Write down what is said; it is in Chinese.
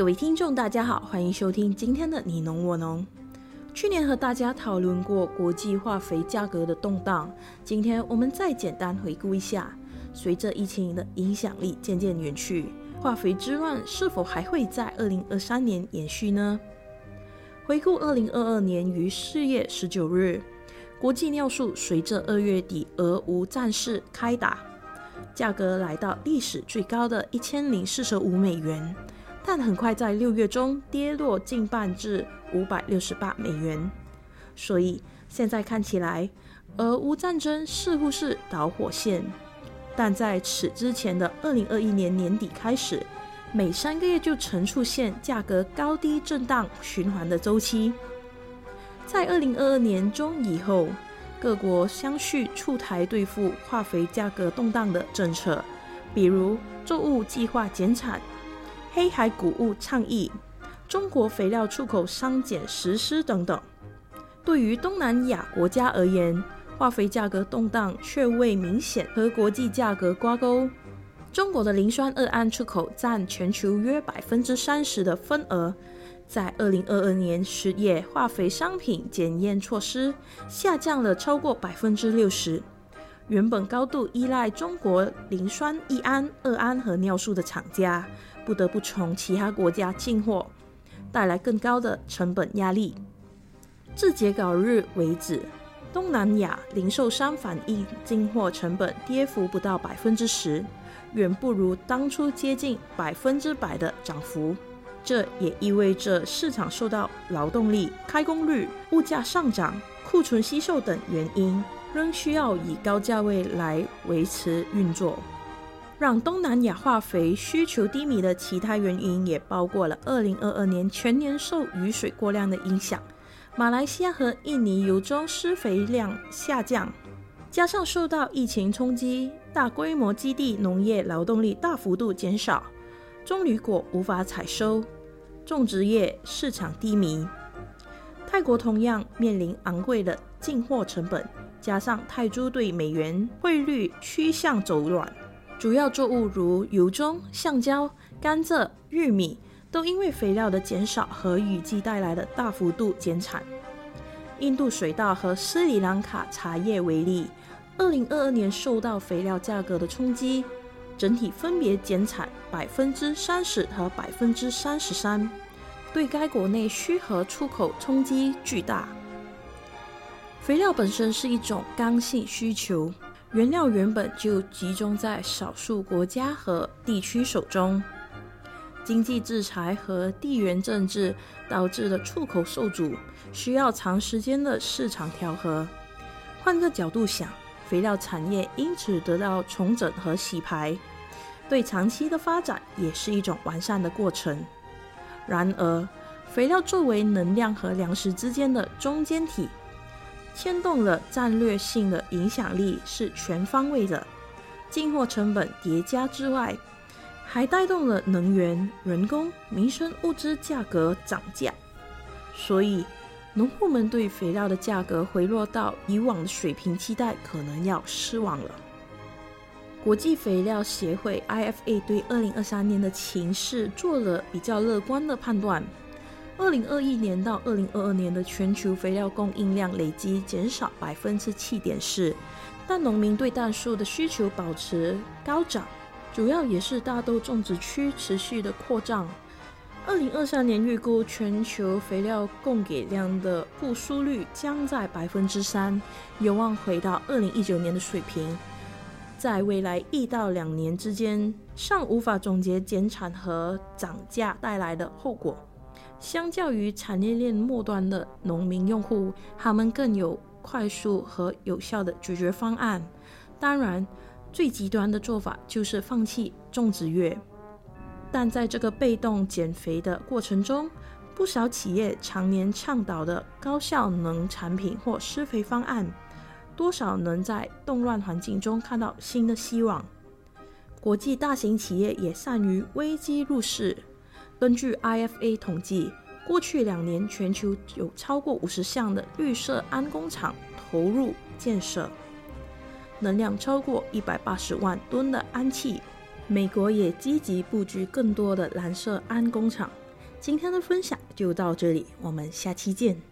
各位听众，大家好，欢迎收听今天的你侬我侬。去年和大家讨论过国际化肥价格的动荡，今天我们再简单回顾一下。随着疫情的影响力渐渐远去，化肥之乱是否还会在二零二三年延续呢？回顾二零二二年于四月十九日，国际尿素随着二月底俄乌战事开打，价格来到历史最高的一千零四十五美元，但很快在六月中跌落近半至五百六十八美元。所以现在看起来，俄乌战争似乎是导火线。但在此之前的二零二一年年底开始，每三个月就曾出现价格高低震荡循环的周期。在二零二二年中以后，各国相继出台对付化肥价格动荡的政策，比如作物计划减产、黑海谷物倡议、中国肥料出口商检实施等等。对于东南亚国家而言，化肥价格动荡却未明显和国际价格挂钩。中国的磷酸二铵出口占全球约百分之三十的份额，在二零二二年十月，化肥商品检验措施下降了超过百分之六十。原本高度依赖中国磷酸一铵、二铵和尿素的厂家，不得不从其他国家进货，带来更高的成本压力。至截稿日为止。东南亚零售商反映进货成本跌幅不到百分之十，远不如当初接近百分之百的涨幅。这也意味着市场受到劳动力、开工率、物价上涨、库存稀售等原因，仍需要以高价位来维持运作。让东南亚化肥需求低迷的其他原因也包括了二零二二年全年受雨水过量的影响。马来西亚和印尼油中施肥量下降，加上受到疫情冲击，大规模基地农业劳动力大幅度减少，棕榈果无法采收，种植业市场低迷。泰国同样面临昂贵的进货成本，加上泰铢对美元汇率趋向走软，主要作物如油棕、橡胶、甘蔗、玉米。都因为肥料的减少和雨季带来的大幅度减产。印度水稻和斯里兰卡茶叶为例，二零二二年受到肥料价格的冲击，整体分别减产百分之三十和百分之三十三，对该国内需和出口冲击巨大。肥料本身是一种刚性需求，原料原本就集中在少数国家和地区手中。经济制裁和地缘政治导致的出口受阻，需要长时间的市场调和。换个角度想，肥料产业因此得到重整和洗牌，对长期的发展也是一种完善的过程。然而，肥料作为能量和粮食之间的中间体，牵动了战略性的影响力是全方位的。进货成本叠加之外，还带动了能源、人工、民生物资价格涨价，所以农户们对肥料的价格回落到以往的水平期待，可能要失望了。国际肥料协会 IFA 对二零二三年的情势做了比较乐观的判断：二零二一年到二零二二年的全球肥料供应量累计减少百分之七点四，但农民对氮素的需求保持高涨。主要也是大豆种植区持续的扩张。二零二三年预估全球肥料供给量的复苏率将在百分之三，有望回到二零一九年的水平。在未来一到两年之间，尚无法总结减产和涨价带来的后果。相较于产业链末端的农民用户，他们更有快速和有效的解决方案。当然。最极端的做法就是放弃种植业，但在这个被动减肥的过程中，不少企业常年倡导的高效能产品或施肥方案，多少能在动乱环境中看到新的希望。国际大型企业也善于危机入市。根据 IFA 统计，过去两年全球有超过五十项的绿色氨工厂投入建设。能量超过一百八十万吨的氨气，美国也积极布局更多的蓝色氨工厂，今天的分享就到这里，我们下期见。